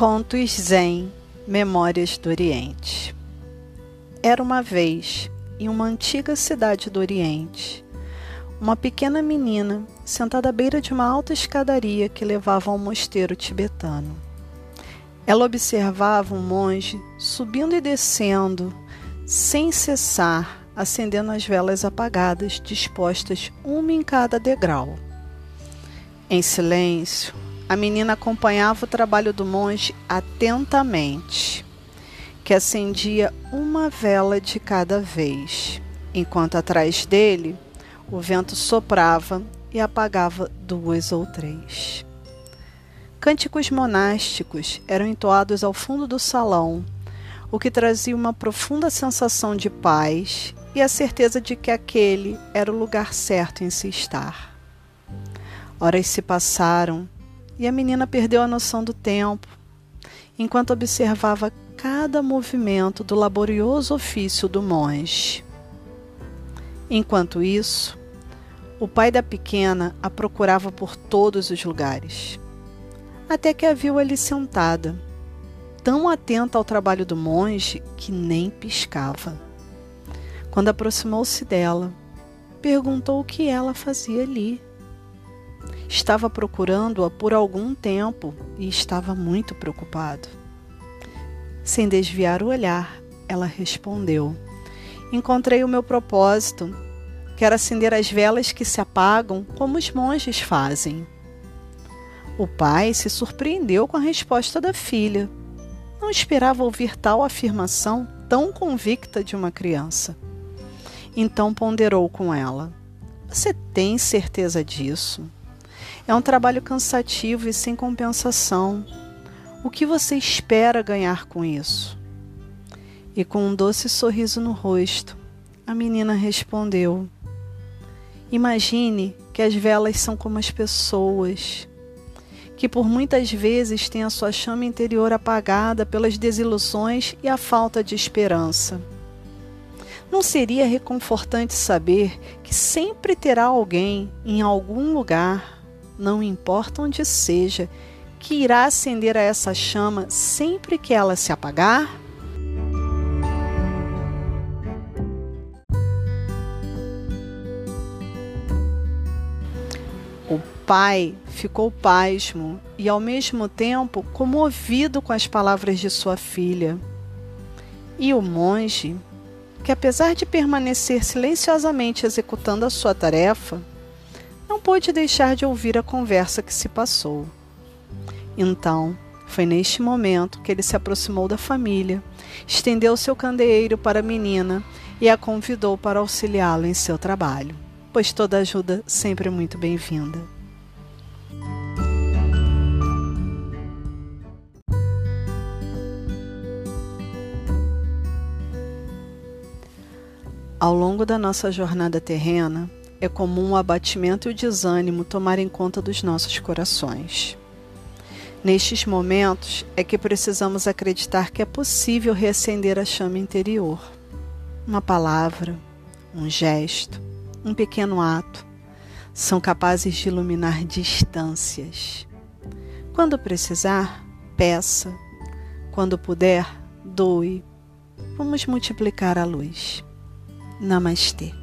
Contos Zen Memórias do Oriente Era uma vez, em uma antiga cidade do Oriente, uma pequena menina sentada à beira de uma alta escadaria que levava ao mosteiro tibetano. Ela observava um monge subindo e descendo, sem cessar, acendendo as velas apagadas, dispostas uma em cada degrau. Em silêncio, a menina acompanhava o trabalho do monge atentamente, que acendia uma vela de cada vez, enquanto atrás dele o vento soprava e apagava duas ou três. Cânticos monásticos eram entoados ao fundo do salão, o que trazia uma profunda sensação de paz e a certeza de que aquele era o lugar certo em se estar. Horas se passaram e a menina perdeu a noção do tempo, enquanto observava cada movimento do laborioso ofício do monge. Enquanto isso, o pai da pequena a procurava por todos os lugares, até que a viu ali sentada, tão atenta ao trabalho do monge que nem piscava. Quando aproximou-se dela, perguntou o que ela fazia ali. Estava procurando-a por algum tempo e estava muito preocupado. Sem desviar o olhar, ela respondeu: Encontrei o meu propósito. Quero acender as velas que se apagam como os monges fazem. O pai se surpreendeu com a resposta da filha. Não esperava ouvir tal afirmação tão convicta de uma criança. Então ponderou com ela: Você tem certeza disso? É um trabalho cansativo e sem compensação. O que você espera ganhar com isso? E com um doce sorriso no rosto, a menina respondeu: Imagine que as velas são como as pessoas, que por muitas vezes têm a sua chama interior apagada pelas desilusões e a falta de esperança. Não seria reconfortante saber que sempre terá alguém em algum lugar não importa onde seja, que irá acender a essa chama sempre que ela se apagar? O pai ficou pasmo e, ao mesmo tempo, comovido com as palavras de sua filha. E o monge, que apesar de permanecer silenciosamente executando a sua tarefa, não pôde deixar de ouvir a conversa que se passou. Então, foi neste momento que ele se aproximou da família, estendeu seu candeeiro para a menina e a convidou para auxiliá-la em seu trabalho, pois toda ajuda sempre é muito bem-vinda. Ao longo da nossa jornada terrena, é comum o abatimento e o desânimo tomarem conta dos nossos corações. Nestes momentos é que precisamos acreditar que é possível reacender a chama interior. Uma palavra, um gesto, um pequeno ato são capazes de iluminar distâncias. Quando precisar, peça. Quando puder, doe. Vamos multiplicar a luz. Namastê.